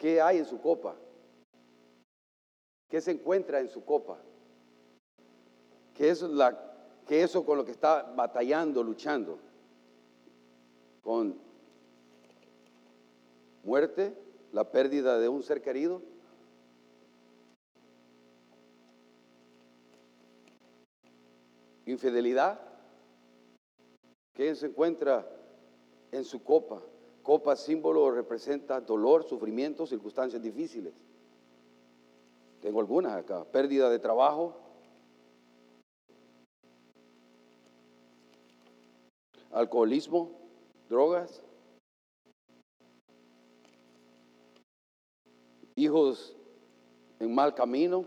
¿Qué hay en su copa? ¿Qué se encuentra en su copa? ¿Qué es, la, qué eso con lo que está batallando, luchando? ¿Con muerte? ¿La pérdida de un ser querido? ¿Infidelidad? ¿Qué se encuentra en su copa? Copa símbolo representa dolor, sufrimiento, circunstancias difíciles. Tengo algunas acá. Pérdida de trabajo. Alcoholismo, drogas. Hijos en mal camino.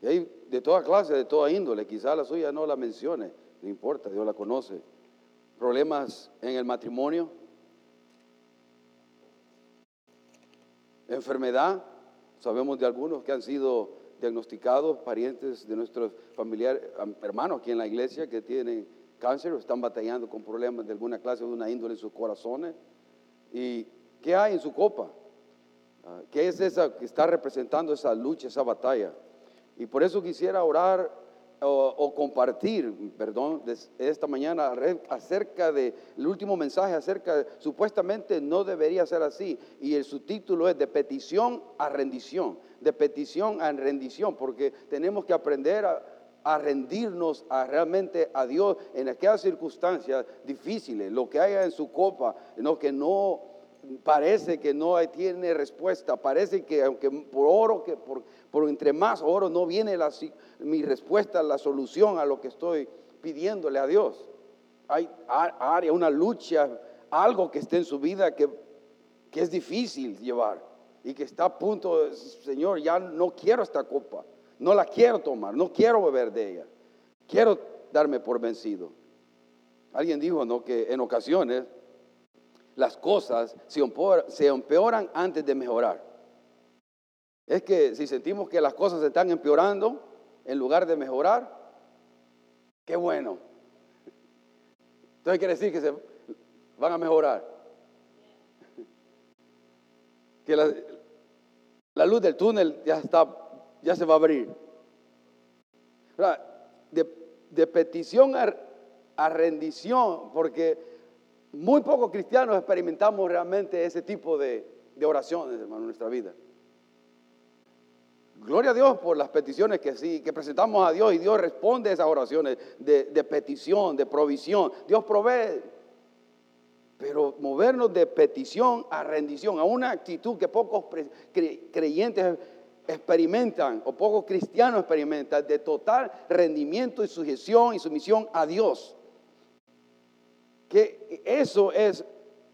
Y hay de toda clase, de toda índole. Quizá la suya no la mencione. No importa, Dios la conoce. Problemas en el matrimonio. Enfermedad Sabemos de algunos que han sido diagnosticados, parientes de nuestros familiares, hermanos aquí en la iglesia que tienen cáncer o están batallando con problemas de alguna clase, de una índole en sus corazones. ¿Y qué hay en su copa? Ah, ¿Qué es esa que está representando esa lucha, esa batalla? Y por eso quisiera orar o, compartir, perdón, esta mañana acerca del último mensaje, acerca de, supuestamente no debería ser así, y el subtítulo es de petición a rendición, de petición a rendición, porque tenemos que aprender a, rendirnos a realmente a Dios en aquellas circunstancias difíciles, lo que haya en su copa, lo que no parece que no tiene respuesta, parece que aunque por oro, que por, por entre más oro no viene mi respuesta, la solución a lo que estoy pidiéndole a Dios. Hay área, una lucha, algo que esté en su vida que, que es difícil llevar y que está a punto, de, Señor, ya no quiero esta copa, no la quiero tomar, no quiero beber de ella, quiero darme por vencido. Alguien dijo, ¿no? Que en ocasiones las cosas se empeoran antes de mejorar. Es que si sentimos que las cosas se están empeorando en lugar de mejorar, qué bueno. Entonces quiere decir que se van a mejorar. Que la, luz del túnel ya está, ya se va a abrir. De, petición a rendición, porque muy pocos cristianos experimentamos realmente ese tipo de, oraciones, hermano, en nuestra vida. Gloria a Dios por las peticiones que sí, que presentamos a Dios y Dios responde a esas oraciones de, petición, de provisión. Dios provee. Pero movernos de petición a rendición, a una actitud que pocos creyentes experimentan o pocos cristianos experimentan, de total rendimiento y sujeción y sumisión a Dios que eso es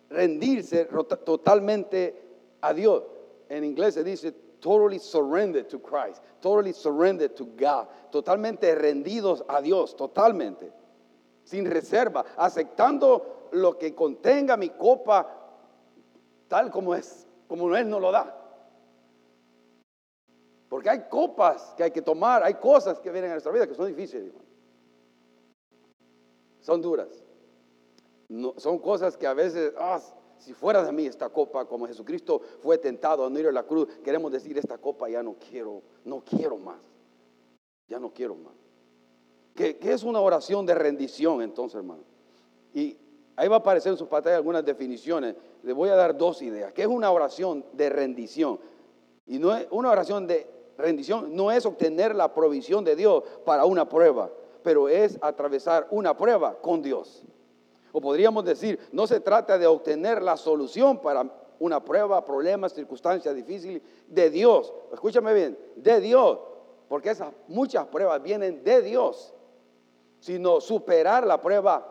rendirse totalmente a Dios. En inglés se dice totally surrendered to Christ, totally surrendered to God, totalmente rendidos a Dios, totalmente, sin reserva, aceptando lo que contenga mi copa tal como es, como Él nos lo da. Porque hay copas que hay que tomar, hay cosas que vienen a nuestra vida que son difíciles, son duras son cosas que a veces, ah, si fuera de mí esta copa, como Jesucristo fue tentado a no ir a la cruz, queremos decir, esta copa ya no quiero, no quiero más. Ya no quiero más. Que, es una oración de rendición entonces, hermano. Y ahí va a aparecer en su pantalla algunas definiciones. Le voy a dar dos ideas. ¿Qué es una oración de rendición? Y no es una oración de rendición no es obtener la provisión de Dios para una prueba, pero es atravesar una prueba con Dios. O podríamos decir, no se trata de obtener la solución para una prueba, problema, circunstancia difícil de Dios. Escúchame bien, de Dios, porque esas muchas pruebas vienen de Dios, sino superar la prueba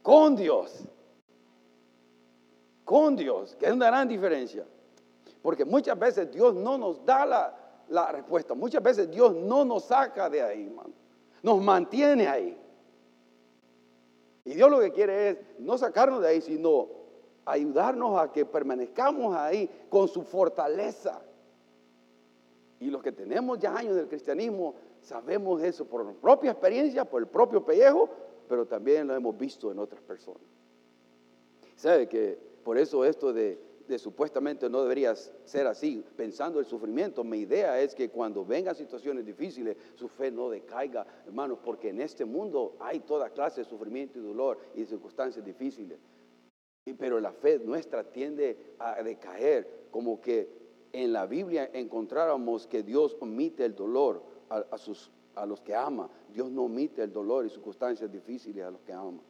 con Dios. Con Dios, que es una gran diferencia. Porque muchas veces Dios no nos da la, la respuesta, muchas veces Dios no nos saca de ahí, hermano. Nos mantiene ahí. Y Dios lo que quiere es no sacarnos de ahí, sino ayudarnos a que permanezcamos ahí con su fortaleza. Y los que tenemos ya años del cristianismo sabemos eso por nuestra propia experiencia, por el propio pellejo, pero también lo hemos visto en otras personas. ¿Sabe que Por eso esto de, de supuestamente no debería ser así, pensando el sufrimiento, mi idea es que cuando vengan situaciones difíciles, su fe no decaiga, hermanos, porque en este mundo hay toda clase de sufrimiento y dolor y circunstancias difíciles. Pero la fe nuestra tiende a decaer, como que en la Biblia encontráramos que Dios omite el dolor a, sus, a los que ama. Dios no omite el dolor y circunstancias difíciles a los que ama.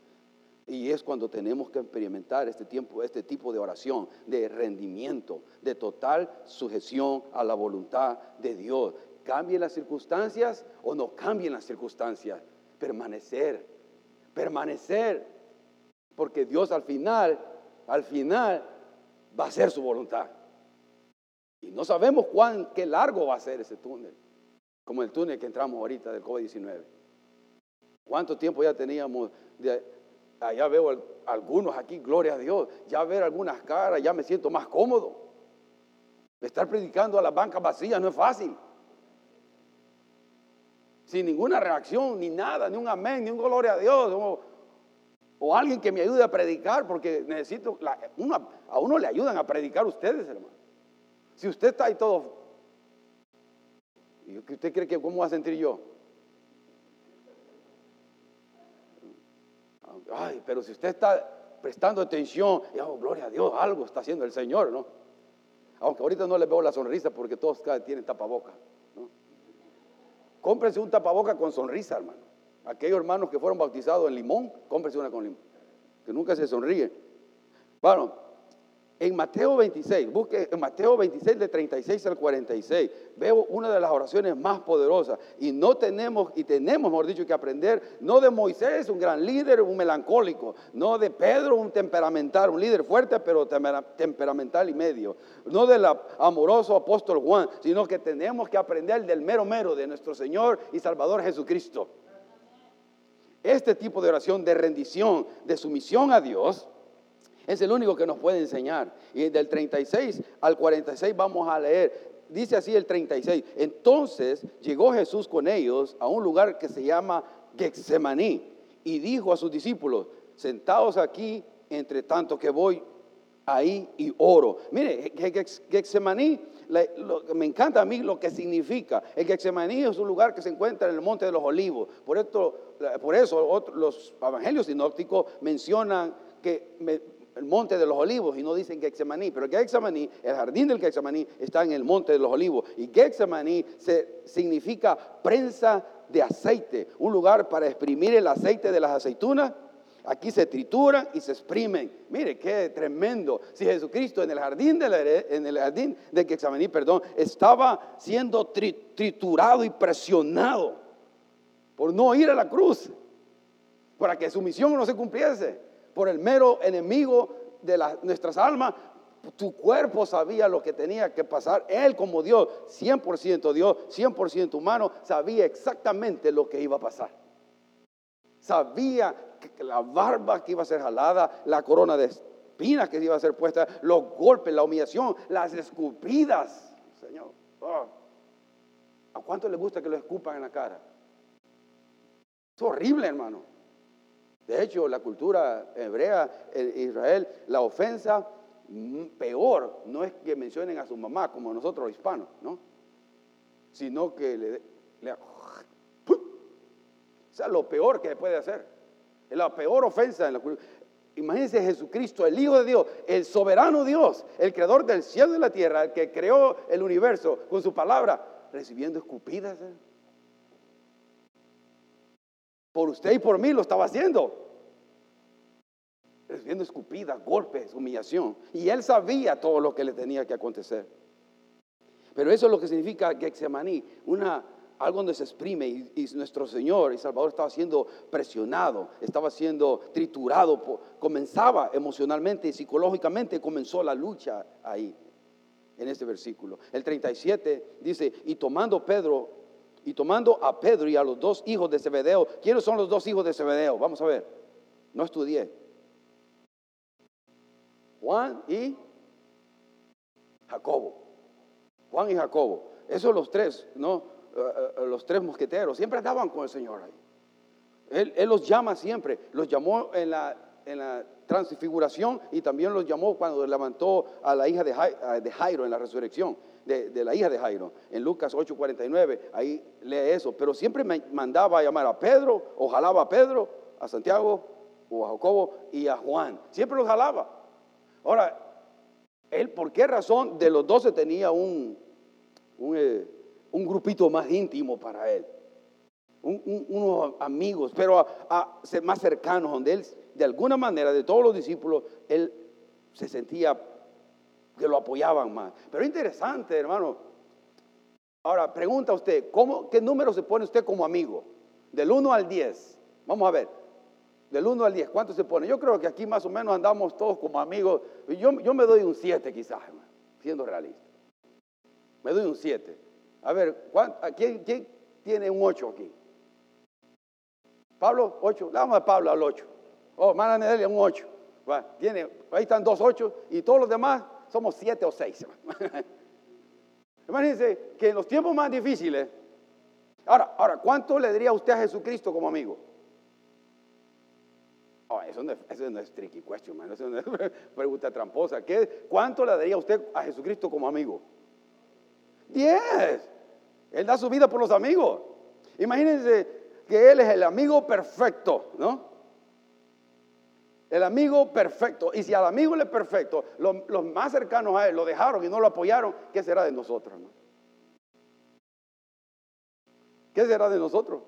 Y es cuando tenemos que experimentar este, tiempo, este tipo de oración, de rendimiento, de total sujeción a la voluntad de Dios. Cambien las circunstancias o no cambien las circunstancias. Permanecer, permanecer. Porque Dios al final, al final va a ser su voluntad. Y no sabemos cuán, qué largo va a ser ese túnel, como el túnel que entramos ahorita del COVID-19. ¿Cuánto tiempo ya teníamos de, ya veo algunos aquí, gloria a Dios. Ya ver algunas caras, ya me siento más cómodo. Estar predicando a las bancas vacías no es fácil. Sin ninguna reacción, ni nada, ni un amén, ni un gloria a Dios. O, alguien que me ayude a predicar, porque necesito, a uno le ayudan a predicar ustedes, hermano. Si usted está ahí todo, ¿y usted cree que cómo va a sentir yo? Ay, pero si usted está prestando atención, oh, gloria a Dios, algo está haciendo el Señor, ¿no? Aunque ahorita no le veo la sonrisa porque todos tienen tapaboca, ¿no? Cómprense un tapaboca con sonrisa, hermano. Aquellos hermanos que fueron bautizados en limón, cómprense una con limón, que nunca se sonríe. Bueno, en Mateo 26, busque en Mateo 26 de 36 al 46, veo una de las oraciones más poderosas y no tenemos y tenemos, mejor dicho, que aprender no de Moisés, un gran líder, un melancólico, no de Pedro, un temperamental, un líder fuerte pero temperamental y medio, no del amoroso apóstol Juan, sino que tenemos que aprender del mero mero de nuestro Señor y Salvador Jesucristo. Este tipo de oración de rendición, de sumisión a Dios, es el único que nos puede enseñar. Y del 36 al 46 vamos a leer. Dice así el 36. Entonces llegó Jesús con ellos a un lugar que se llama Getsemaní y dijo a sus discípulos, sentados aquí entre tanto que voy ahí y oro. Mire, Getsemaní, me encanta a mí lo que significa. El Getsemaní es un lugar que se encuentra en el Monte de los Olivos. Por, esto, por eso los evangelios sinópticos mencionan que el monte de los olivos y no dicen Getsemaní, pero Getsemaní, el jardín del Getsemaní está en el monte de los olivos y Getsemaní se, significa prensa de aceite, un lugar para exprimir el aceite de las aceitunas. Aquí se trituran y se exprimen. Mire qué tremendo. Si Jesucristo en el jardín de, en el perdón, estaba siendo triturado y presionado por no ir a la cruz, para que su misión no se cumpliese por el mero enemigo de nuestras almas, tu cuerpo sabía lo que tenía que pasar. Él como Dios, 100% Dios, 100% humano, sabía exactamente lo que iba a pasar. Sabía que la barba que iba a ser jalada, la corona de espinas que iba a ser puesta, los golpes, la humillación, las escupidas. Señor, oh. ¿a cuánto le gusta que lo escupan en la cara? Es horrible, hermano. De hecho, la cultura hebrea en Israel, la ofensa peor no es que mencionen a su mamá como nosotros los hispanos, ¿no? Sino que le, le o sea, lo peor que puede hacer. Es la peor ofensa en la cultura. Imagínense Jesucristo, el Hijo de Dios, el soberano Dios, el creador del cielo y de la tierra, el que creó el universo con su palabra, recibiendo escupidas. ¿eh? Por usted y por mí lo estaba haciendo. Recibiendo escupidas, golpes, humillación. Y él sabía todo lo que le tenía que acontecer. Pero eso es lo que significa Getsemaní, una, algo donde se exprime y, nuestro Señor y Salvador estaba siendo presionado, estaba siendo triturado, comenzaba emocionalmente y psicológicamente, comenzó la lucha ahí, en este versículo. El 37 dice, y tomando Pedro y tomando a Pedro y a los dos hijos de Zebedeo, ¿quiénes son los dos hijos de Zebedeo? Vamos a ver, no estudié. Juan y Jacobo. Juan y Jacobo. Esos los tres, ¿no? Eh, eh, los tres mosqueteros, siempre andaban con el Señor ahí. Él, los llama siempre, los llamó en la en la transfiguración y también los llamó cuando levantó a la hija de Jairo en la resurrección. De, la hija de Jairo, en Lucas 8:49, ahí lee eso, pero siempre me mandaba a llamar a Pedro, o jalaba a Pedro, a Santiago, o a Jacobo y a Juan, siempre los jalaba. Ahora, él, ¿por qué razón de los doce tenía un, un, eh, grupito más íntimo para él? unos amigos, pero más cercanos, donde él de alguna manera, de todos los discípulos, él se sentía que lo apoyaban más. Pero interesante, hermano. Ahora, pregunta usted, ¿cómo, ¿qué número se pone usted como amigo? Del 1 al 10. Vamos a ver. Del 1 al 10, ¿cuánto se pone? Yo creo que aquí más o menos andamos todos como amigos. Yo, yo me doy un 7 quizás, siendo realista. Me doy un 7. A ver, ¿quién, ¿quién, tiene un 8 aquí? Pablo, 8. Le damos a Pablo al 8. Oh, hermana Nedelia, un 8. tiene, ahí están dos 8 y todos los demás somos 7 o 6. Imagínense que en los tiempos más difíciles, ahora, ahora, ¿cuánto le diría usted a Jesucristo como amigo? Oh, eso, no es, eso no es tricky question, man. Eso no es pregunta tramposa. ¿Qué, ¿Cuánto le daría usted a Jesucristo como amigo? Diez. Él da su vida por los amigos. Imagínense que Él es el amigo perfecto, ¿no? El amigo perfecto. Y si al amigo le es perfecto, los, más cercanos a él lo dejaron y no lo apoyaron, ¿qué será de nosotros? ¿Qué será de nosotros?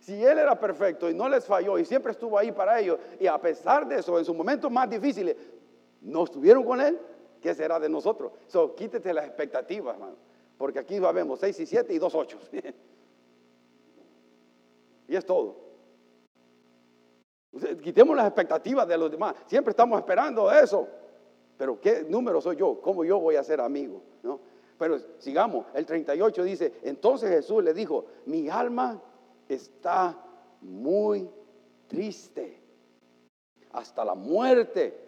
Si él era perfecto y no les falló y siempre estuvo ahí para ellos, y a pesar de eso, en sus momentos más difíciles, no estuvieron con él, ¿qué será de nosotros? So, quítete las expectativas, hermano. Porque aquí vemos 6 y 7 y dos 8. y es todo. Quitemos las expectativas de los demás. Siempre estamos esperando eso. Pero ¿qué número soy yo? ¿Cómo yo voy a ser amigo? ¿No? Pero sigamos. El 38 dice, entonces Jesús le dijo, mi alma está muy triste hasta la muerte.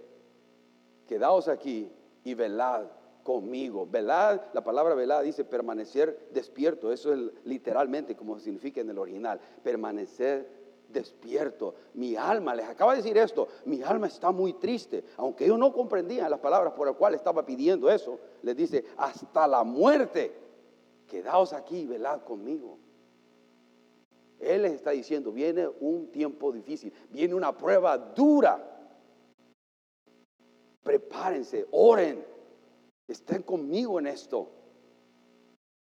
Quedaos aquí y velad conmigo. Velad, la palabra velad dice permanecer despierto. Eso es literalmente como significa en el original. Permanecer despierto. Mi alma, les acaba de decir esto, mi alma está muy triste. Aunque ellos no comprendían las palabras por las cuales estaba pidiendo eso, les dice, hasta la muerte, quedaos aquí y velad conmigo. Él les está diciendo, viene un tiempo difícil, viene una prueba dura. Prepárense, oren, estén conmigo en esto.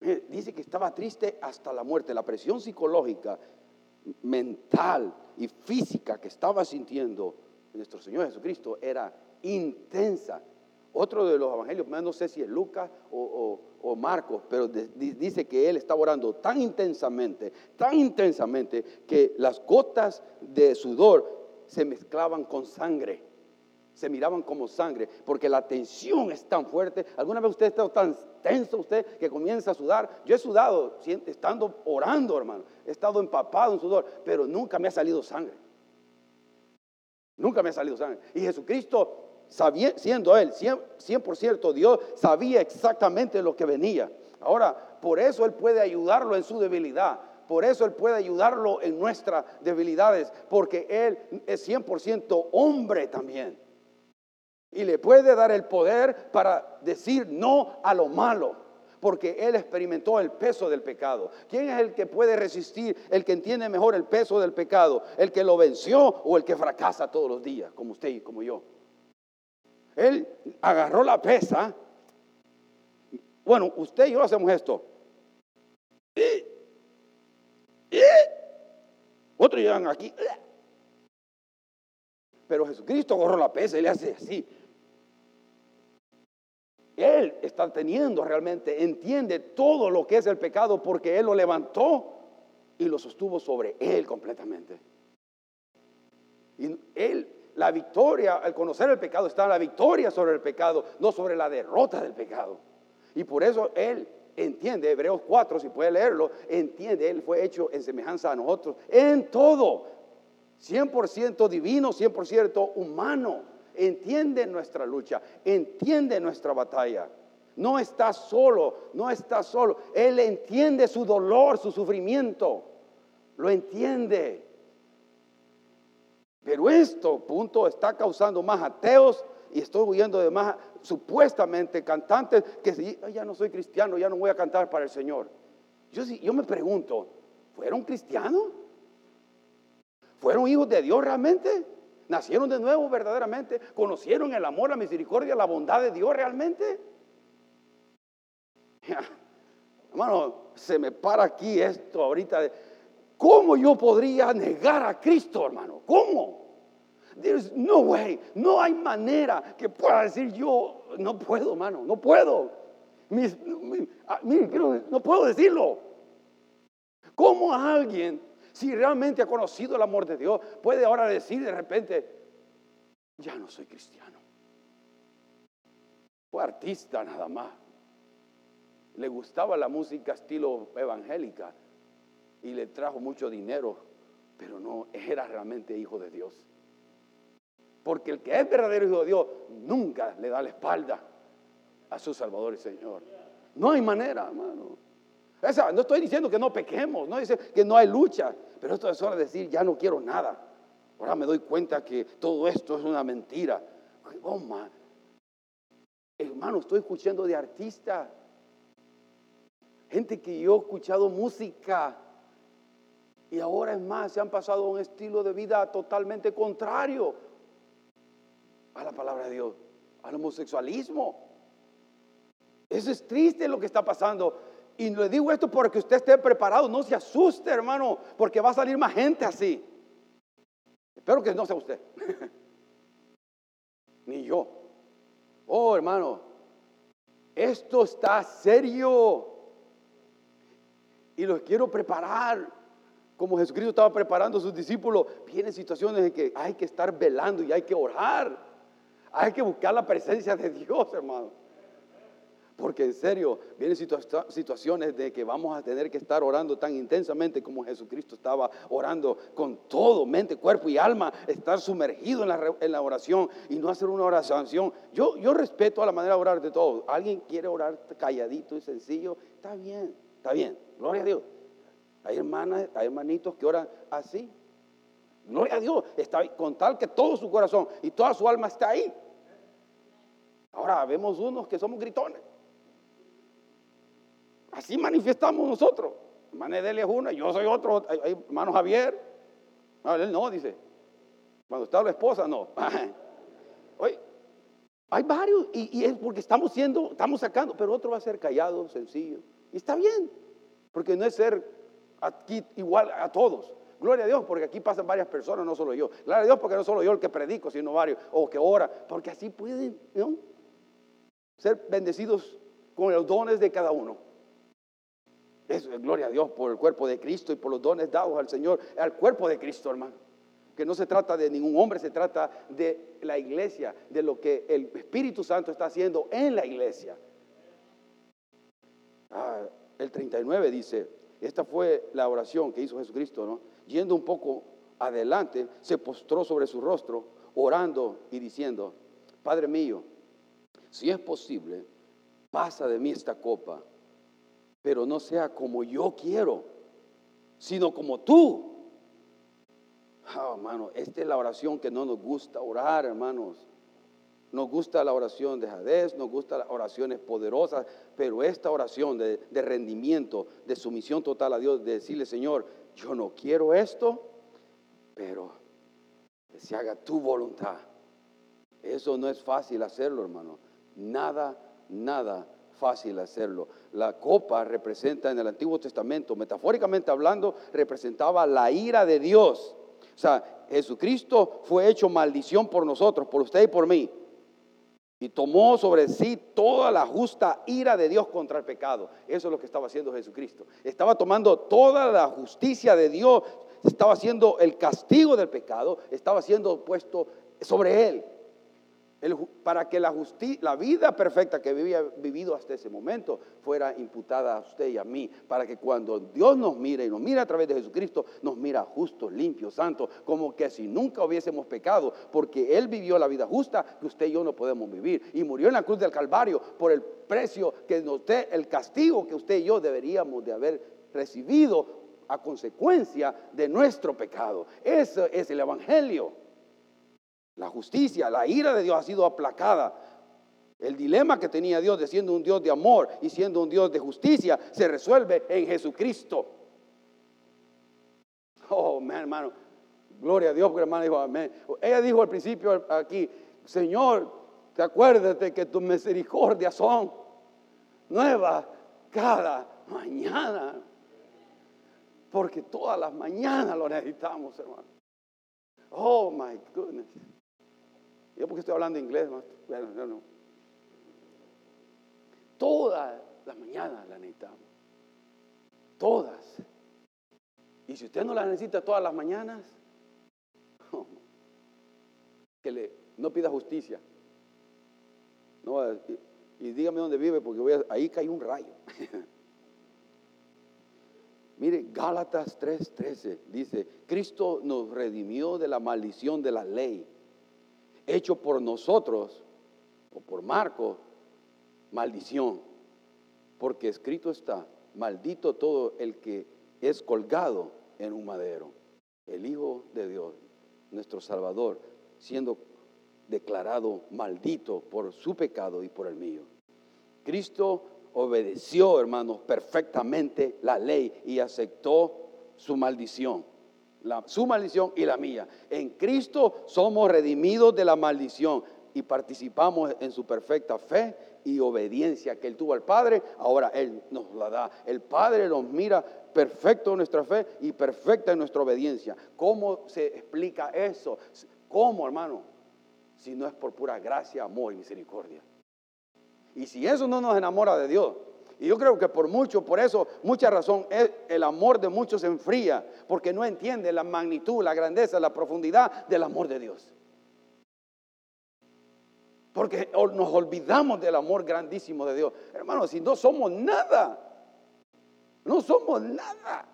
Eh, dice que estaba triste hasta la muerte. La presión psicológica mental y física que estaba sintiendo nuestro Señor Jesucristo era intensa. Otro de los evangelios, no sé si es Lucas o, Marcos, pero dice que él estaba orando tan intensamente, tan intensamente, que las gotas de sudor se mezclaban con sangre se miraban como sangre, porque la tensión es tan fuerte. ¿Alguna vez usted ha estado tan tenso usted que comienza a sudar? Yo he sudado estando orando, hermano. He estado empapado en sudor, pero nunca me ha salido sangre. Nunca me ha salido sangre. Y Jesucristo, siendo Él 100%, Dios, sabía exactamente lo que venía. Ahora, por eso Él puede ayudarlo en su debilidad. Por eso Él puede ayudarlo en nuestras debilidades, porque Él es 100% hombre también y le puede dar el poder para decir no a lo malo, porque él experimentó el peso del pecado. ¿Quién es el que puede resistir, el que entiende mejor el peso del pecado? ¿El que lo venció o el que fracasa todos los días, como usted y como yo? Él agarró la pesa. Bueno, usted y yo hacemos esto. Otros llegan aquí. Pero Jesucristo agarró la pesa y le hace así. Él está teniendo realmente, entiende todo lo que es el pecado porque Él lo levantó y lo sostuvo sobre Él completamente. Y Él, la victoria, al conocer el pecado, está la victoria sobre el pecado, no sobre la derrota del pecado. Y por eso Él entiende, Hebreos 4, si puede leerlo, entiende, Él fue hecho en semejanza a nosotros, en todo, 100% divino, 100% humano entiende nuestra lucha, entiende nuestra batalla. No está solo, no está solo. Él entiende su dolor, su sufrimiento. Lo entiende. Pero esto, punto, está causando más ateos y estoy huyendo de más supuestamente cantantes que ya no soy cristiano, ya no voy a cantar para el Señor. Yo, yo me pregunto, ¿fueron cristianos? ¿Fueron hijos de Dios realmente? ¿Nacieron de nuevo verdaderamente? ¿Conocieron el amor, la misericordia, la bondad de Dios realmente? Hermano, se me para aquí esto ahorita. ¿Cómo yo podría negar a Cristo, hermano? ¿Cómo? There's no way, no hay manera que pueda decir yo, no puedo, hermano, no puedo. Ah, no puedo decirlo. ¿Cómo alguien, si realmente ha conocido el amor de Dios, puede ahora decir de repente, ya no soy cristiano? Fue artista nada más. Le gustaba la música estilo evangélica y le trajo mucho dinero, pero no era realmente hijo de Dios. Porque el que es verdadero hijo de Dios nunca le da la espalda a su Salvador y Señor. No hay manera, hermano. No estoy diciendo que no pequemos, no dice que no hay lucha, pero esto es hora de decir, ya no quiero nada. Ahora me doy cuenta que todo esto es una mentira. Oh, hermano, estoy escuchando de artistas, gente que yo he escuchado música y ahora es más, se han pasado a un estilo de vida totalmente contrario a la palabra de Dios, al homosexualismo. Eso es triste lo que está pasando. Y le digo esto porque usted esté preparado, no se asuste, hermano, porque va a salir más gente así. Espero que no sea usted, ni yo. Oh, hermano, esto está serio. Y los quiero preparar. Como Jesucristo estaba preparando a sus discípulos, vienen situaciones en que hay que estar velando y hay que orar. Hay que buscar la presencia de Dios, hermano. Porque en serio, vienen situaciones de que vamos a tener que estar orando tan intensamente como Jesucristo estaba orando con todo, mente, cuerpo y alma, estar sumergido en la, oración y no hacer una oración. Yo, yo respeto a la manera de orar de todos. Alguien quiere orar calladito y sencillo, está bien, está bien, gloria a Dios. Hay hermanas, hay hermanitos que oran así. Gloria a Dios, está con tal que todo su corazón y toda su alma está ahí. Ahora vemos unos que somos gritones. Así manifestamos nosotros. Hermano Edelia es una, yo soy otro, hay, hermano Javier. No, él no, dice. Cuando está la esposa, no. Hay varios, y, es porque estamos siendo, estamos sacando, pero otro va a ser callado, sencillo. Y está bien, porque no es ser aquí igual a todos. Gloria a Dios, porque aquí pasan varias personas, no solo yo. Gloria a Dios, porque no solo yo el que predico, sino varios, o que ora, porque así pueden, ser bendecidos con los dones de cada uno. Eso es gloria a Dios por el cuerpo de Cristo y por los dones dados al Señor, al cuerpo de Cristo, hermano. Que no se trata de ningún hombre, se trata de la iglesia, de lo que el Espíritu Santo está haciendo en la iglesia. Ah, el 39 dice, esta fue la oración que hizo Jesucristo, ¿no? Yendo un poco adelante, se postró sobre su rostro, orando y diciendo, Padre mío, si es posible, pasa de mí esta copa, pero no sea como yo quiero, sino como tú. Oh, hermano, esta es la oración que no nos gusta orar, hermanos. Nos gusta la oración de Jadez, nos gusta las oraciones poderosas, pero esta oración de, de, rendimiento, de sumisión total a Dios, de decirle, Señor, yo no quiero esto, pero que se haga tu voluntad. Eso no es fácil hacerlo, hermano. Nada, nada fácil hacerlo. La copa representa en el Antiguo Testamento, metafóricamente hablando, representaba la ira de Dios. O sea, Jesucristo fue hecho maldición por nosotros, por usted y por mí. Y tomó sobre sí toda la justa ira de Dios contra el pecado. Eso es lo que estaba haciendo Jesucristo. Estaba tomando toda la justicia de Dios, estaba haciendo el castigo del pecado, estaba siendo puesto sobre él para que la, vida perfecta que había vivido hasta ese momento fuera imputada a usted y a mí, para que cuando Dios nos mire y nos mira a través de Jesucristo, nos mira justos, limpios, santos, como que si nunca hubiésemos pecado, porque Él vivió la vida justa que usted y yo no podemos vivir, y murió en la cruz del Calvario por el precio que usted, el castigo que usted y yo deberíamos de haber recibido a consecuencia de nuestro pecado. Eso es el Evangelio. La justicia, la ira de Dios ha sido aplacada. El dilema que tenía Dios de siendo un Dios de amor y siendo un Dios de justicia se resuelve en Jesucristo. Oh, hermano, gloria a Dios, porque hermano dijo amén. Ella dijo al principio aquí, Señor, te acuérdate que tus misericordias son nuevas cada mañana. Porque todas las mañanas lo necesitamos, hermano. Oh, my goodness. Yo porque estoy hablando inglés, bueno, no, no. Todas las mañanas la necesitamos. Todas. Y si usted no la necesita todas las mañanas, que le, no pida justicia. No, y, dígame dónde vive, porque voy ahí cae un rayo. Mire, Gálatas 3:13 dice, Cristo nos redimió de la maldición de la ley, hecho por nosotros, o por Marco, maldición, porque escrito está, maldito todo el que es colgado en un madero. El Hijo de Dios, nuestro Salvador, siendo declarado maldito por su pecado y por el mío. Cristo obedeció, hermanos, perfectamente la ley y aceptó su maldición. Su maldición y la mía. En Cristo somos redimidos de la maldición y participamos en su perfecta fe y obediencia que Él tuvo al Padre, ahora Él nos la da. El Padre nos mira perfecto en nuestra fe y perfecta en nuestra obediencia. ¿Cómo se explica eso? ¿Cómo, hermano? Si no es por pura gracia, amor y misericordia. Y si eso no nos enamora de Dios, y yo creo que por mucho, por eso, mucha razón, el amor de muchos se enfría, porque no entiende la magnitud, la grandeza, la profundidad del amor de Dios. Porque nos olvidamos del amor grandísimo de Dios. Hermanos, si no somos nada, no somos nada.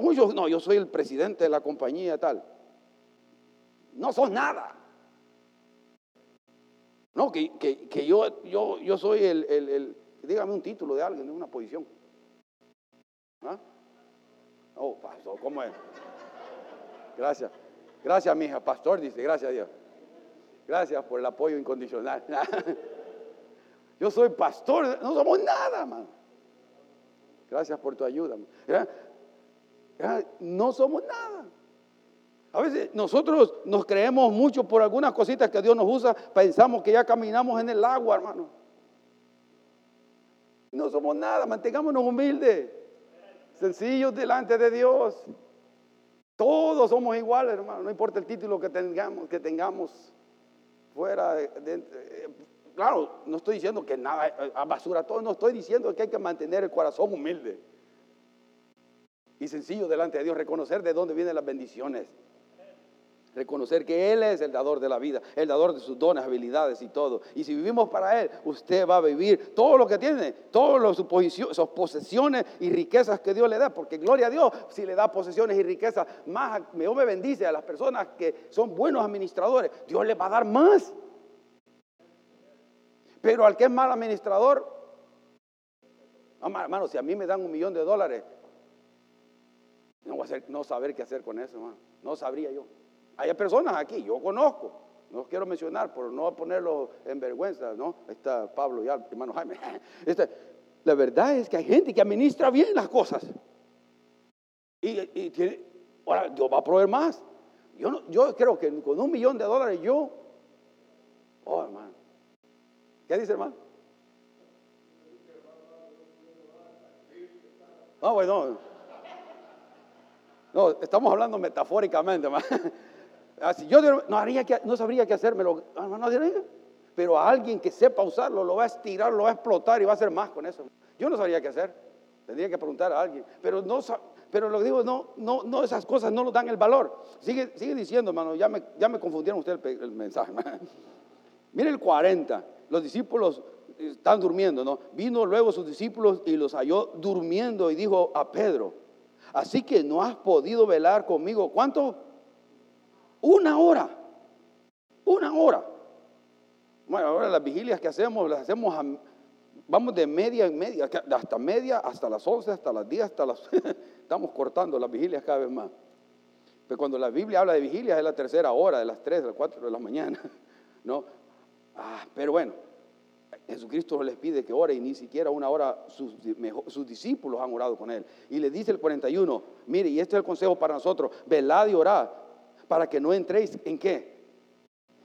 Muchos, no, yo soy el presidente de la compañía tal. No son nada. No, que, yo, yo, yo soy el, el, dígame un título de alguien, de una posición. ¿Ah? Oh, pastor, ¿cómo es? Gracias. Gracias, mi hija. Pastor dice, gracias a Dios. Gracias por el apoyo incondicional. Yo soy pastor, no somos nada, man. Gracias por tu ayuda. No somos nada. A veces nosotros nos creemos mucho por algunas cositas que Dios nos usa, pensamos que ya caminamos en el agua, hermano. No somos nada, mantengámonos humildes, sencillos delante de Dios. Todos somos iguales, hermano, no importa el título que tengamos, que tengamos fuera eh, claro, no estoy diciendo que nada, eh, a basura todo, no estoy diciendo que hay que mantener el corazón humilde y sencillo delante de Dios, reconocer de dónde vienen las bendiciones. Reconocer que Él es el dador de la vida, el dador de sus dones, habilidades y todo. Y si vivimos para Él, usted va a vivir todo lo que tiene, todas sus posesiones y riquezas que Dios le da. Porque gloria a Dios, si le da posesiones y riquezas, más Dios me bendice a las personas que son buenos administradores. Dios le va a dar más. Pero al que es mal administrador, hermano, si a mí me dan un millón de dólares, no voy a hacer, no saber qué hacer con eso, hermano. No sabría yo. Hay personas aquí, yo conozco, no quiero mencionar por no ponerlo en vergüenza, ¿no? Ahí está Pablo y hermano Jaime. Este, la verdad es que hay gente que administra bien las cosas. Y, tiene, ahora Dios va a proveer más. Yo, no, yo creo que con un millón de dólares yo, oh hermano, ¿qué dice hermano? Ah, bueno. No, estamos hablando metafóricamente, hermano. Así, yo no, sabría qué hacérmelo, pero a alguien que sepa usarlo lo va a estirar, lo va a explotar y va a hacer más con eso. Yo no sabría qué hacer, tendría que preguntar a alguien, pero no pero lo que digo, no, no, no, esas cosas no nos dan el valor. Sigue, sigue diciendo, hermano, ya me, ya me confundieron ustedes el, mensaje. Mire el 40, los discípulos están durmiendo, ¿no? Vino luego sus discípulos y los halló durmiendo y dijo a Pedro, así que no has podido velar conmigo. ¿Cuánto? Una hora. Una hora. Bueno, ahora las vigilias que hacemos, las hacemos, vamos de media en media, hasta media, hasta las 11, hasta las 10, hasta las... estamos cortando las vigilias cada vez más. Pero cuando la Biblia habla de vigilia es la tercera hora, de las 3, de las 4 de la mañana. ¿no? Ah, pero bueno, Jesucristo les pide que ore y ni siquiera una hora sus, sus, discípulos han orado con él. Y le dice el 41, mire, y este es el consejo para nosotros, velad y orad para que no entréis en qué?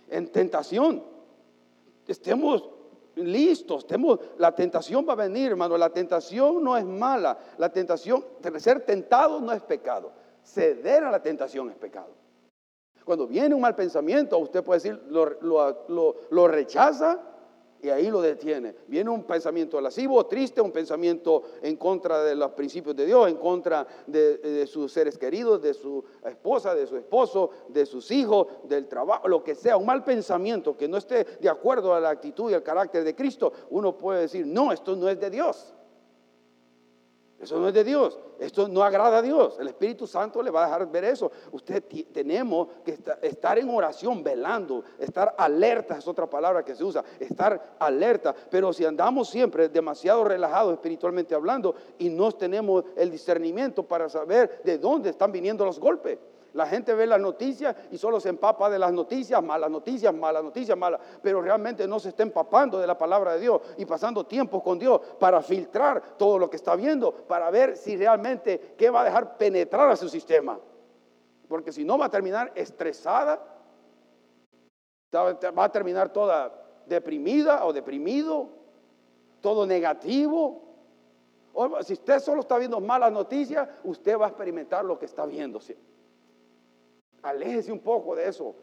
En tentación. Estemos listos, estemos, la tentación va a venir, hermano, la tentación no es mala, la tentación, ser tentado no es pecado, ceder a la tentación es pecado. Cuando viene un mal pensamiento, usted puede decir, lo rechaza y ahí lo detiene. Viene un pensamiento lascivo, triste, un pensamiento en contra de los principios de Dios, en contra de, sus seres queridos, de su esposa, de su esposo, de sus hijos, del trabajo, lo que sea, un mal pensamiento que no esté de acuerdo a la actitud y el carácter de Cristo, uno puede decir, no, esto no es de Dios. Eso no es de Dios. Esto no agrada a Dios. El Espíritu Santo le va a dejar ver eso. Usted tenemos que estar en oración, velando, estar alerta, es otra palabra que se usa, estar alerta. Pero si andamos siempre demasiado relajados espiritualmente hablando y no tenemos el discernimiento para saber de dónde están viniendo los golpes. La gente ve las noticias y solo se empapa de las noticias, malas noticias, malas noticias, malas, pero realmente no se está empapando de la palabra de Dios y pasando tiempo con Dios para filtrar todo lo que está viendo, para ver si realmente qué va a dejar penetrar a su sistema. Porque si no va a terminar estresada, va a terminar toda deprimida o deprimido, todo negativo. Si usted solo está viendo malas noticias, usted va a experimentar lo que está viendo. Aléjese un poco de eso.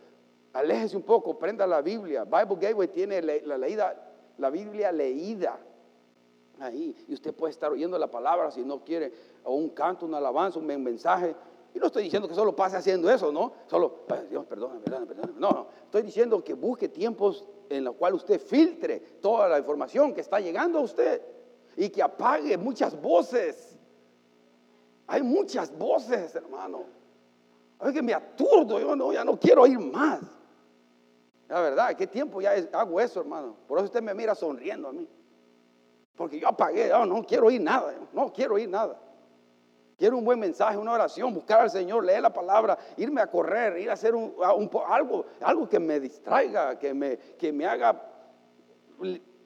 Aléjese un poco, prenda la Biblia. Bible Gateway tiene la, Biblia leída ahí. Y usted puede estar oyendo la palabra si no quiere, o un canto, una alabanza, un mensaje. Y no estoy diciendo que solo pase haciendo eso, ¿no? Solo, Dios, perdóname, perdóname. No, no. Estoy diciendo que busque tiempos en los cuales usted filtre toda la información que está llegando a usted y que apague muchas voces. Hay muchas voces, hermano. Que me aturdo, yo no, ya no quiero ir más. La verdad, ¿qué tiempo ya hago eso, hermano? Por eso usted me mira sonriendo a mí. Porque yo apagué, no quiero ir nada, no quiero ir nada. Quiero un buen mensaje, una oración, buscar al Señor, leer la palabra, irme a correr, ir a hacer algo, algo que me distraiga, que me, que me haga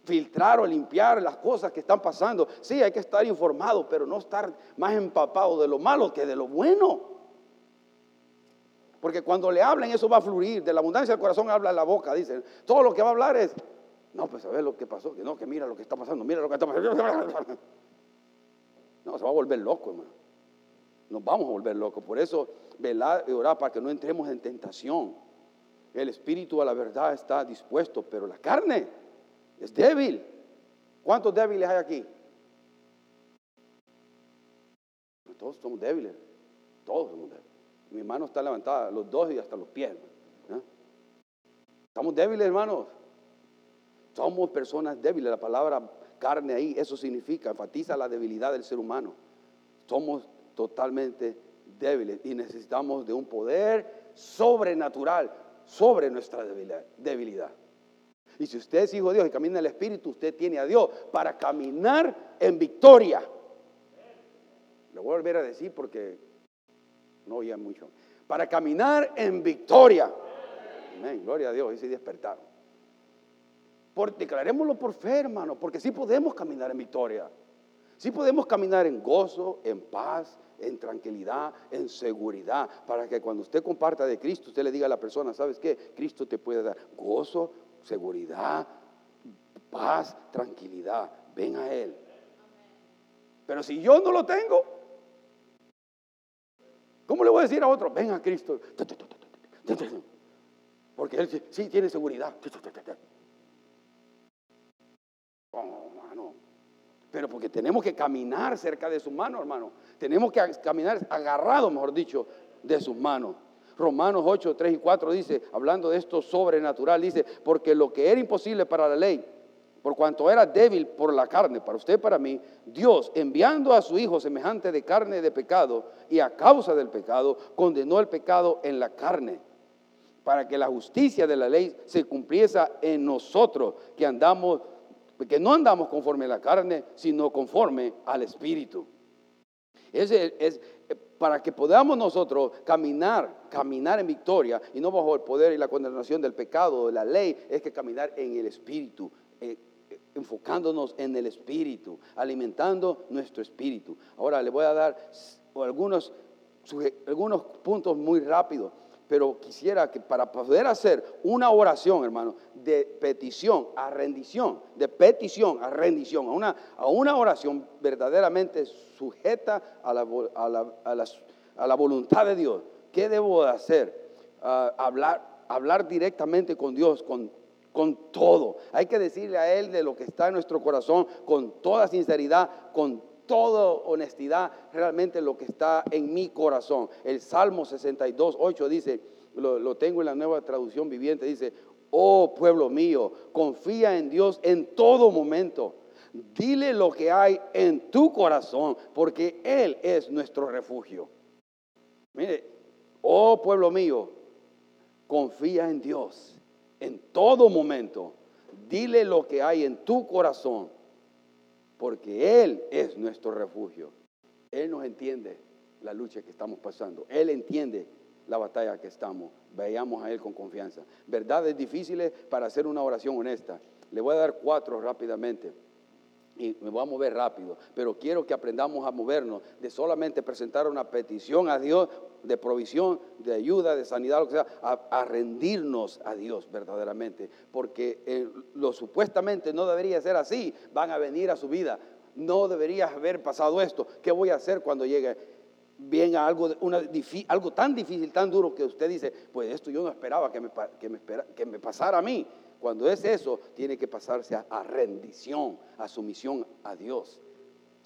filtrar o limpiar las cosas que están pasando. Sí, hay que estar informado, pero no estar más empapado de lo malo que de lo bueno. Porque cuando le hablen eso va a fluir. De la abundancia del corazón habla la boca, dicen. Todo lo que va a hablar es, no, pues a ver lo que pasó, que no, que mira lo que está pasando, mira lo que está pasando. No, se va a volver loco, hermano. Nos vamos a volver locos. Por eso, velar y orar para que no entremos en tentación. El espíritu a la verdad está dispuesto, pero la carne es débil. ¿Cuántos débiles hay aquí? Todos somos débiles. Todos somos débiles. Mi mano está levantada, los dos y hasta los pies. Estamos débiles, hermanos. Somos personas débiles. La palabra carne ahí, eso significa, enfatiza la debilidad del ser humano. Somos totalmente débiles y necesitamos de un poder sobrenatural sobre nuestra debilidad. Y si usted es hijo de Dios y camina en el Espíritu, usted tiene a Dios para caminar en victoria. Lo voy a volver a decir porque no oía mucho, para caminar en victoria. Amén, gloria a Dios, y se despertaron. Por, declarémoslo por fe, hermano, porque sí podemos caminar en victoria. Sí podemos caminar en gozo, en paz, en tranquilidad, en seguridad, para que cuando usted comparta de Cristo, usted le diga a la persona, ¿sabes qué? Cristo te puede dar gozo, seguridad, paz, tranquilidad. Ven a Él. Pero si yo no lo tengo, ¿Cómo le voy a decir a otro? Ven a Cristo. Porque Él sí tiene seguridad. Oh, hermano. Pero porque tenemos que caminar cerca de su mano, hermano. Tenemos que caminar agarrado, mejor dicho, de sus manos. Romanos 8, 3 y 4 dice, hablando de esto sobrenatural, dice, porque lo que era imposible para la ley, por cuanto era débil por la carne, para usted y para mí, Dios, enviando a su Hijo semejante de carne de pecado y a causa del pecado, condenó el pecado en la carne, para que la justicia de la ley se cumpliese en nosotros, que andamos, que no andamos conforme a la carne, sino conforme al Espíritu. Es, para que podamos nosotros caminar, caminar en victoria y no bajo el poder y la condenación del pecado, de la ley, es que caminar en el Espíritu, eh, enfocándonos en el Espíritu, alimentando nuestro Espíritu. Ahora le voy a dar algunos, algunos puntos muy rápidos pero quisiera que para poder hacer una oración, hermano, de petición a rendición, de petición a rendición, a una, a una oración verdaderamente sujeta a la, a la, voluntad de Dios, ¿qué debo hacer? Ah, hablar, hablar directamente con Dios, con, con todo. Hay que decirle a Él de lo que está en nuestro corazón, con toda sinceridad, con toda honestidad realmente lo que está en mi corazón. El Salmo 62, 8 dice, lo, lo tengo en la nueva traducción viviente, dice, oh pueblo mío, confía en Dios en todo momento. Dile lo que hay en tu corazón, porque Él es nuestro refugio. Mire, oh pueblo mío, confía en Dios en todo momento. Dile lo que hay en tu corazón porque Él es nuestro refugio. Él nos entiende la lucha que estamos pasando. Él entiende la batalla que estamos. Veamos a Él con confianza. Verdades difíciles para hacer una oración honesta. Le voy a dar cuatro rápidamente y me voy a mover rápido, pero quiero que aprendamos a movernos de solamente presentar una petición a Dios de provisión, de ayuda, de sanidad, lo que sea, a, rendirnos a Dios verdaderamente, porque eh, lo supuestamente no debería ser así, van a venir a su vida, no debería haber pasado esto, ¿qué voy a hacer cuando llegue? bien algo, una, algo tan difícil, tan duro que usted dice, pues esto yo no esperaba que me, que me, que me pasara a mí. Cuando es eso, tiene que pasarse a, rendición, a sumisión a Dios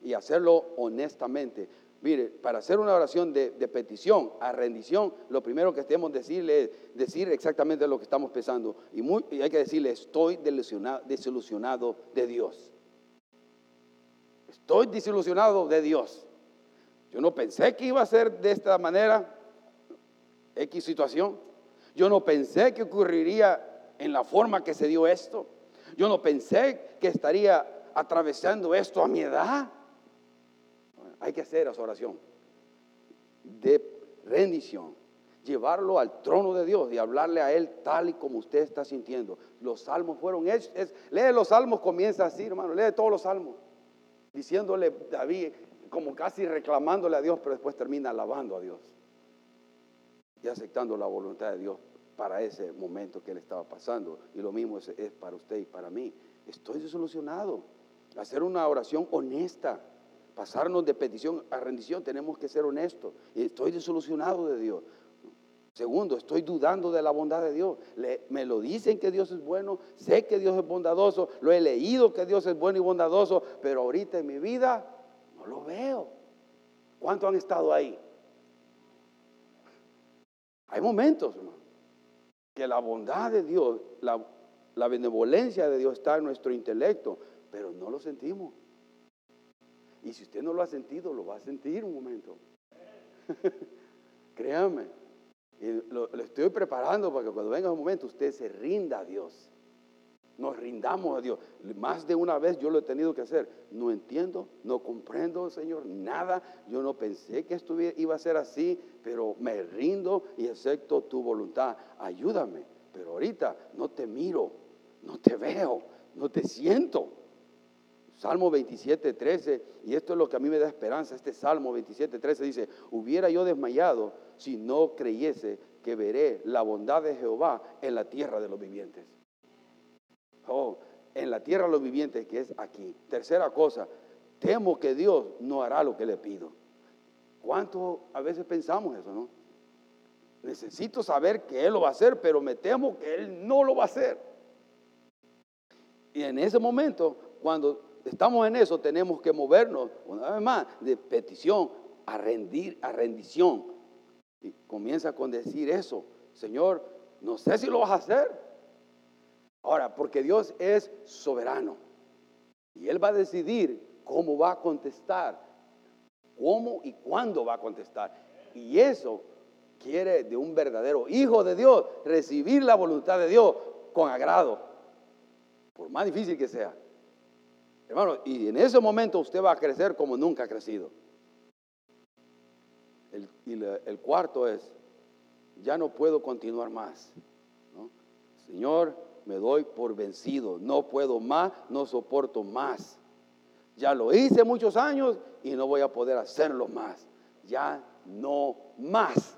y hacerlo honestamente. Mire, para hacer una oración de, petición a rendición, lo primero que tenemos que decirle es decir exactamente lo que estamos pensando. Y, hay que decirle, estoy desilusionado, desilusionado de Dios. Estoy desilusionado de Dios. Yo no pensé que iba a ser de esta manera, X situación. Yo no pensé que ocurriría en la forma que se dio esto. Yo no pensé que estaría atravesando esto a mi edad. Hay que hacer esa oración de rendición, llevarlo al trono de Dios y hablarle a Él tal y como usted está sintiendo. Los salmos fueron hechos. lee los salmos, comienza así, hermano, lee todos los salmos, diciéndole David, como casi reclamándole a Dios, pero después termina alabando a Dios y aceptando la voluntad de Dios para ese momento que él estaba pasando. Y lo mismo es, para usted y para mí. Estoy desolucionado. Hacer una oración honesta, pasarnos de petición a rendición, tenemos que ser honestos. Estoy desolucionado de Dios. Segundo, estoy dudando de la bondad de Dios. me lo dicen que Dios es bueno, sé que Dios es bondadoso, lo he leído que Dios es bueno y bondadoso, pero ahorita en mi vida no lo veo. ¿Cuántos han estado ahí? Hay momentos, hermano que la bondad de Dios, la, benevolencia de Dios está en nuestro intelecto, pero no lo sentimos. Y si usted no lo ha sentido, lo va a sentir un momento. Créame. Y lo, lo, estoy preparando para que cuando venga un momento usted se rinda a Dios nos rindamos a Dios. Más de una vez yo lo he tenido que hacer. No entiendo, no comprendo, Señor, nada. Yo no pensé que esto iba a ser así, pero me rindo y acepto tu voluntad. Ayúdame. Pero ahorita no te miro, no te veo, no te siento. Salmo 27, 13, y esto es lo que a mí me da esperanza, este Salmo 27, 13 dice, hubiera yo desmayado si no creyese que veré la bondad de Jehová en la tierra de los vivientes. Oh, en la tierra los vivientes que es aquí. Tercera cosa, temo que Dios no hará lo que le pido. ¿Cuánto a veces pensamos eso, no? Necesito saber que Él lo va a hacer, pero me temo que Él no lo va a hacer. Y en ese momento, cuando estamos en eso, tenemos que movernos, una vez más, de petición a rendir, a rendición. Y comienza con decir eso, Señor, no sé si lo vas a hacer, Ahora, porque Dios es soberano y Él va a decidir cómo va a contestar, cómo y cuándo va a contestar. Y eso quiere de un verdadero hijo de Dios recibir la voluntad de Dios con agrado, por más difícil que sea. Hermano, y en ese momento usted va a crecer como nunca ha crecido. Y la- el cuarto es, ya no puedo continuar más. Señor, me doy por vencido, no puedo más, no soporto más. Ya lo hice muchos años y no voy a poder hacerlo más. Ya no más.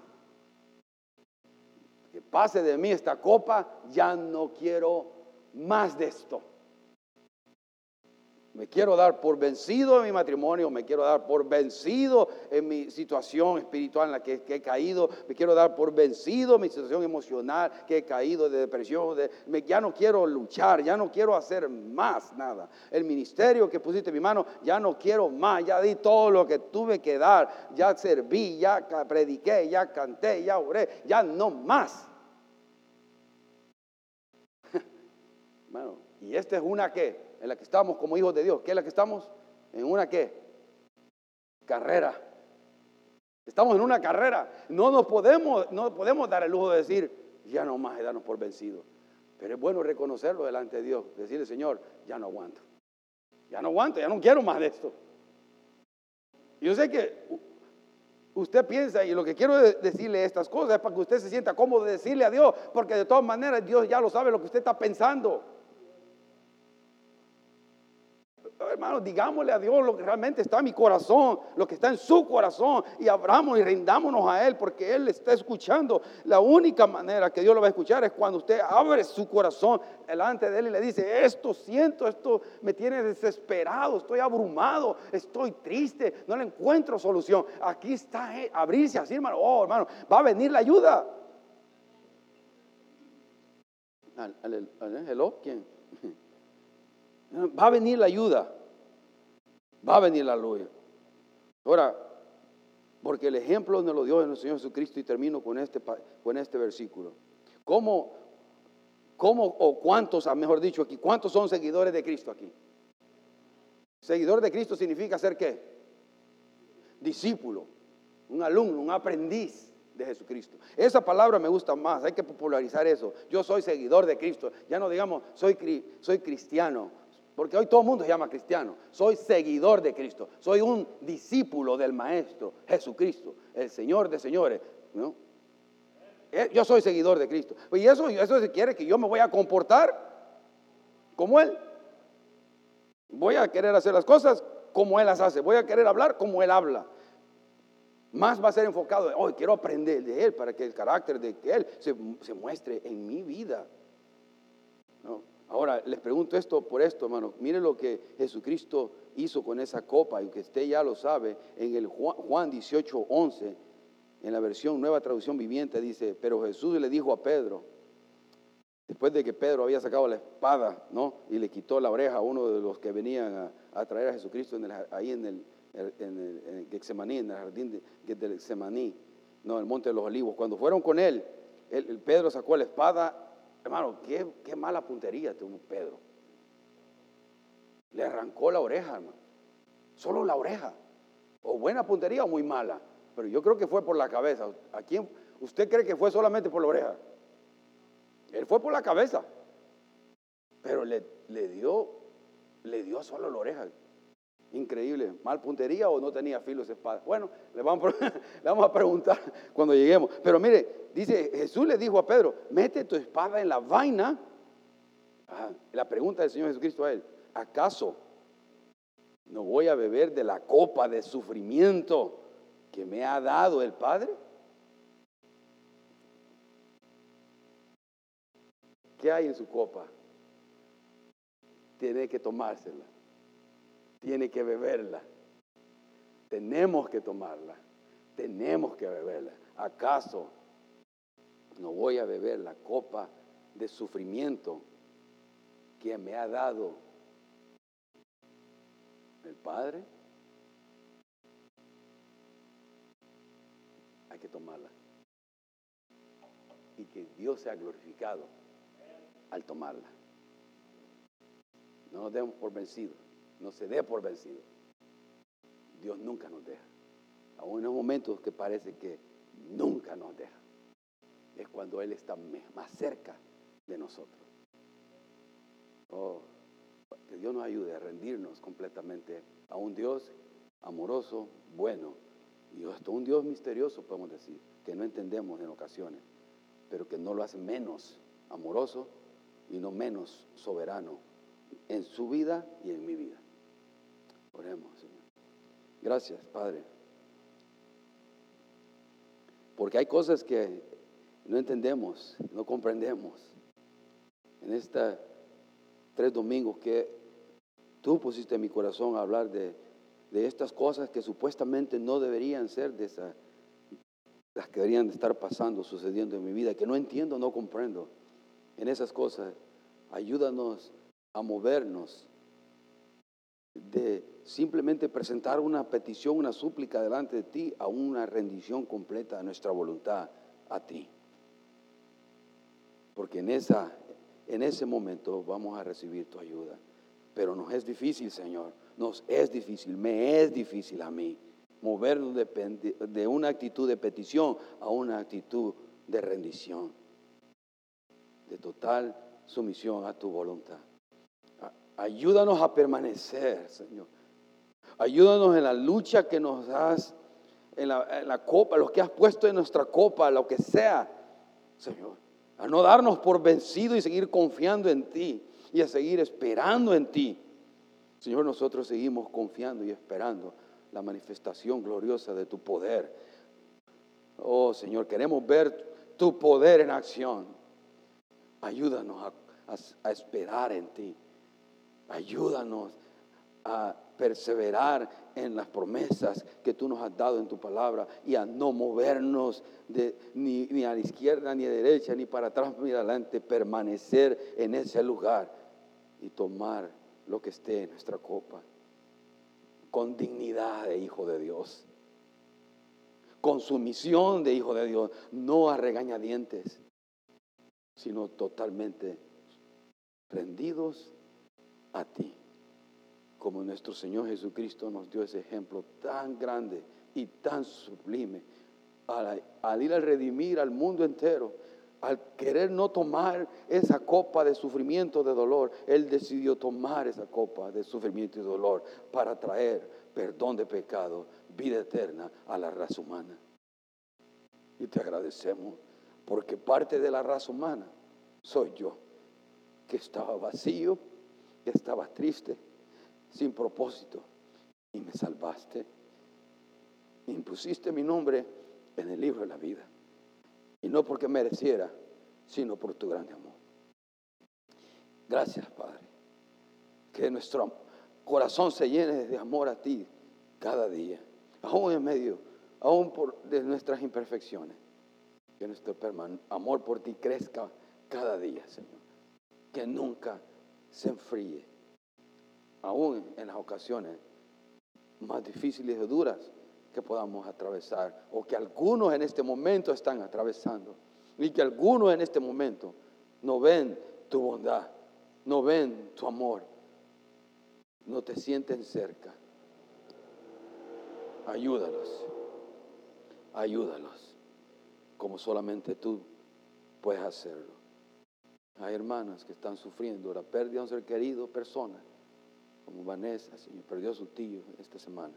Que pase de mí esta copa, ya no quiero más de esto. Me quiero dar por vencido en mi matrimonio, me quiero dar por vencido en mi situación espiritual en la que, he caído, me quiero dar por vencido en mi situación emocional que he caído de depresión, ya no quiero luchar, ya no quiero hacer más nada. El ministerio que pusiste en mi mano, ya no quiero más, ya di todo lo que tuve que dar, ya serví, ya prediqué, ya canté, ya oré, ya no más. Bueno, y esta es una que, en la que estamos como hijos de Dios. ¿Qué es la que estamos? En una qué? Carrera. Estamos en una carrera. No nos podemos, no podemos dar el lujo de decir, ya no más, darnos por vencido. Pero es bueno reconocerlo delante de Dios. Decirle, Señor, ya no aguanto. Ya no aguanto, ya no quiero más de esto. Yo sé que usted piensa, y lo que quiero de- decirle estas cosas es para que usted se sienta cómodo de decirle a Dios, porque de todas maneras Dios ya lo sabe lo que usted está pensando. Hermanos, digámosle a Dios lo que realmente está en mi corazón, lo que está en su corazón, y abramos y rindámonos a Él, porque Él está escuchando. La única manera que Dios lo va a escuchar es cuando usted abre su corazón delante de Él y le dice, esto siento, esto me tiene desesperado, estoy abrumado, estoy triste, no le encuentro solución. Aquí está, abrirse así, hermano. Oh, hermano, va a venir la ayuda. Hello, ¿quién? Va a venir la ayuda. Va a venir la luz. Ahora, porque el ejemplo nos lo dio el Señor Jesucristo y termino con este, con este versículo. ¿Cómo, cómo o cuántos, ah, mejor dicho aquí, cuántos son seguidores de Cristo aquí? Seguidor de Cristo significa ser qué? Discípulo, un alumno, un aprendiz de Jesucristo. Esa palabra me gusta más, hay que popularizar eso. Yo soy seguidor de Cristo. Ya no digamos soy, soy cristiano, porque hoy todo el mundo se llama cristiano. Soy seguidor de Cristo, soy un discípulo del Maestro Jesucristo, el Señor de señores. Eh, Yo soy seguidor de Cristo. Y eso, eso se quiere que yo me voy a comportar como Él. Voy a querer hacer las cosas como Él las hace. Voy a querer hablar como Él habla. Más va a ser enfocado, hoy quiero aprender de Él para que el carácter de Él se, se muestre en mi vida. ¿no? Ahora, les pregunto esto por esto, hermano. Mire lo que Jesucristo hizo con esa copa, y que usted ya lo sabe, en el Juan, Juan 18, 11, en la versión Nueva Traducción Viviente, dice, pero Jesús le dijo a Pedro, después de que Pedro había sacado la espada, ¿no? Y le quitó la oreja a uno de los que venían a, traer a Jesucristo en el- ahí en el, en en el en el jardín de, del Getsemaní, no, el monte de los olivos. Cuando fueron con él- el Pedro sacó la espada, hermano, qué, qué mala puntería tuvo Pedro. Le arrancó la oreja, hermano. Solo la oreja. O buena puntería o muy mala. Pero yo creo que fue por la cabeza. ¿A quién? ¿Usted cree que fue solamente por la oreja? Él fue por la cabeza. Pero le, le dio, le dio solo la oreja. Increíble. ¿Mal puntería o no tenía filo esa espada? Bueno, le vamos, a preguntar cuando lleguemos. Pero mire, dice, Jesús le dijo a Pedro, mete tu espada en la vaina. La pregunta del Señor Jesucristo a él, ¿acaso no voy a beber de la copa de sufrimiento que me ha dado el Padre? ¿Qué hay en su copa? Tiene que tomársela. Tiene que beberla. Tenemos que tomarla. Tenemos que beberla. ¿Acaso no voy a beber la copa de sufrimiento que me ha dado el Padre? Hay que tomarla. Y que Dios sea glorificado al tomarla. No nos demos por vencidos, no se dé por vencido. Dios nunca nos deja. Aún en los momentos que parece que nunca nos deja. Es cuando Él está más cerca de nosotros. Oh, que Dios nos ayude a rendirnos completamente a un Dios amoroso, bueno Y esto un Dios misterioso, podemos decir, que no entendemos en ocasiones, pero que no lo hace menos amoroso y no menos soberano en su vida y en mi vida. Gracias, Padre. Porque hay cosas que no entendemos, no comprendemos. En estos tres domingos que tú pusiste en mi corazón a hablar de, estas cosas que supuestamente no deberían ser de esa, las que deberían de estar pasando, sucediendo en mi vida, que no entiendo, no comprendo. En esas cosas, ayúdanos a movernos de simplemente presentar una petición, una súplica delante de ti, a una rendición completa de nuestra voluntad a ti. Porque en, esa, en ese momento vamos a recibir tu ayuda. Pero nos es difícil, Señor. Nos es difícil, me es difícil a mí movernos de, de una actitud de petición a una actitud de rendición, de total sumisión a tu voluntad. Ayúdanos a permanecer, Señor. Ayúdanos en la lucha que nos das, en la, copa, lo que has puesto en nuestra copa, lo que sea, Señor. A no darnos por vencido y seguir confiando en ti y a seguir esperando en ti. Señor, nosotros seguimos confiando y esperando la manifestación gloriosa de tu poder. Oh Señor, queremos ver tu poder en acción. Ayúdanos a esperar en ti. Ayúdanos a perseverar en las promesas que tú nos has dado en tu palabra y a no movernos ni, ni, a la izquierda, ni a la derecha, ni para atrás, ni adelante, permanecer en ese lugar y tomar lo que esté en nuestra copa con dignidad de hijo de Dios, con sumisión de hijo de Dios, no a regañadientes, sino totalmente rendidos a ti. Como nuestro Señor Jesucristo nos dio ese ejemplo tan grande y tan sublime al, ir a redimir al mundo entero, al querer no tomar esa copa de sufrimiento, de dolor, Él decidió tomar esa copa de sufrimiento y dolor para traer perdón de pecado, vida eterna a la raza humana. Y te agradecemos porque parte de la raza humana soy yo, que estaba vacío, estaba triste, sin propósito, y me salvaste. Impusiste mi nombre en el libro de la vida. Y no porque mereciera, sino por tu gran amor. Gracias, Padre. Que nuestro corazón se llene de amor a ti cada día, aún en medio, aún por de nuestras imperfecciones. Que nuestro amor por ti crezca cada día, Señor. Que nunca se enfríe, aún en las ocasiones más difíciles y duras que podamos atravesar, o que algunos en este momento están atravesando, y que algunos en este momento no ven tu bondad, no ven tu amor, no te sienten cerca. Ayúdalos, ayúdalos, como solamente tú puedes hacerlo. Hay hermanas que están sufriendo la pérdida de un ser querido, persona, como Vanessa, Señor, perdió a su tío esta semana.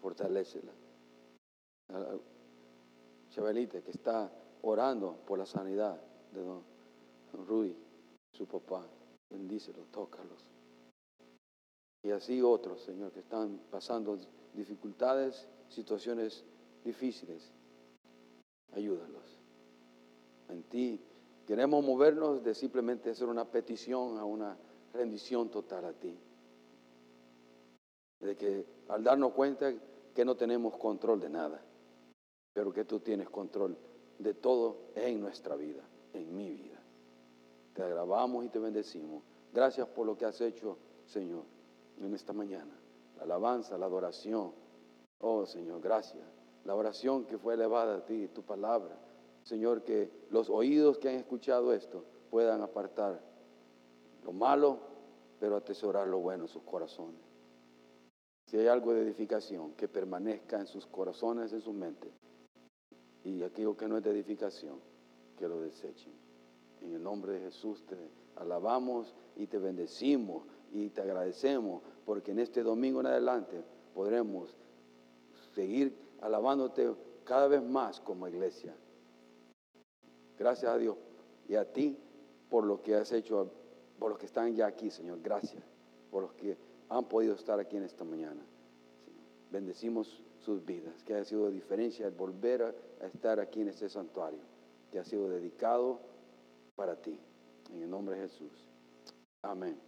Fortalecela. Chabelita, que está orando por la sanidad de don, Rudy, su papá. Bendícelo, tócalos. Y así otros, Señor, que están pasando dificultades, situaciones difíciles. Ayúdalos. En ti Queremos movernos de simplemente hacer una petición a una rendición total a ti. De que al darnos cuenta que no tenemos control de nada, pero que tú tienes control de todo en nuestra vida, en mi vida. Te alabamos y te bendecimos. Gracias por lo que has hecho, Señor, en esta mañana. La alabanza, la adoración. Oh, Señor, gracias. La oración que fue elevada a ti, tu palabra Señor, que los oídos que han escuchado esto puedan apartar lo malo, pero atesorar lo bueno en sus corazones. Si hay algo de edificación, que permanezca en sus corazones, en su mente. Y aquello que no es de edificación, que lo desechen. En el nombre de Jesús te alabamos y te bendecimos y te agradecemos porque en este domingo en adelante podremos seguir alabándote cada vez más como iglesia. Gracias a Dios y a ti por lo que has hecho, por los que están ya aquí, Señor. Gracias por los que han podido estar aquí en esta mañana. Bendecimos sus vidas, que haya sido de diferencia el volver a, estar aquí en este santuario, que ha sido dedicado para ti. En el nombre de Jesús. Amén.